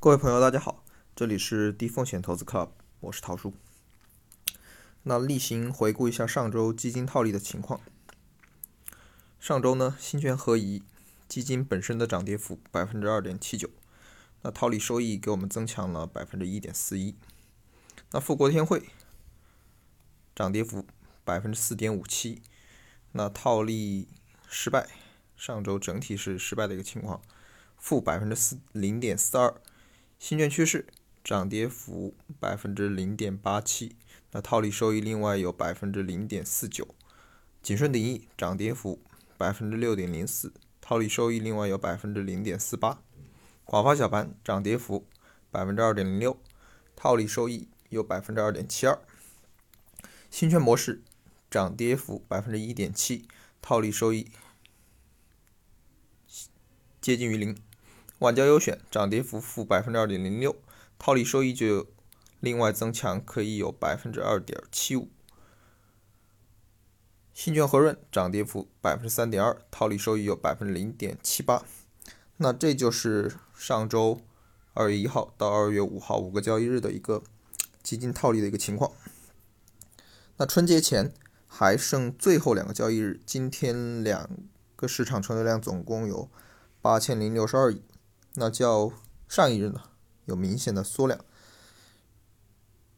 各位朋友，大家好，这里是低风险投资 Club，我是陶叔。那例行回顾一下上周基金套利的情况。上周呢，新权合宜基金本身的涨跌幅百分之二点七九，那套利收益给我们增强了百分之一点四一。那富国天惠涨跌幅百分之四点五七，那套利失败，上周整体是失败的一个情况，负百分之四零点四二。新券趋势涨跌幅百分之零点八七，那套利收益另外有百分之零点四九。景顺鼎益涨跌幅百分之六点零四，套利收益另外有百分之零点四八。广发小盘涨跌幅百分之二点零六，套利收益有百分之二点七二。新券模式涨跌幅百分之一点七，套利收益接近于零。晚交优选涨跌幅负百分之二点零六，套利收益就另外增强，可以有百分之二点七五。新券和润涨跌幅百分之三点二，套利收益有百分之零点七八。那这就是上周二月一号到二月五号五个交易日的一个基金套利的一个情况。那春节前还剩最后两个交易日，今天两个市场成交量总共有八千零六十二亿。那较上一日呢有明显的缩量，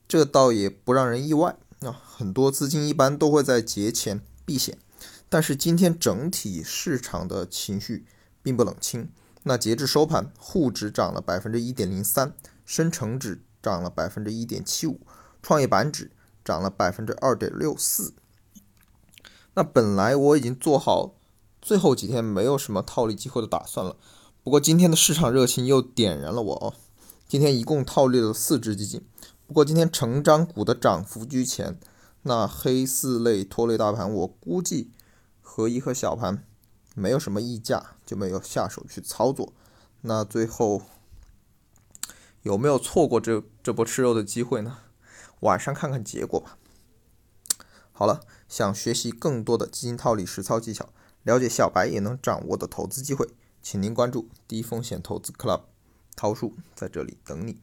这倒也不让人意外啊。很多资金一般都会在节前避险，但是今天整体市场的情绪并不冷清。那截至收盘，沪指涨了百分之一点零三，深成指涨了百分之一点七五，创业板指涨了百分之二点六四。那本来我已经做好最后几天没有什么套利机会的打算了。不过今天的市场热情又点燃了我哦，今天一共套利了四只基金。不过今天成长股的涨幅居前，那黑四类拖累大盘，我估计合一和小盘没有什么溢价，就没有下手去操作。那最后有没有错过这这波吃肉的机会呢？晚上看看结果吧。好了，想学习更多的基金套利实操技巧，了解小白也能掌握的投资机会。请您关注低风险投资 Club，涛叔在这里等你。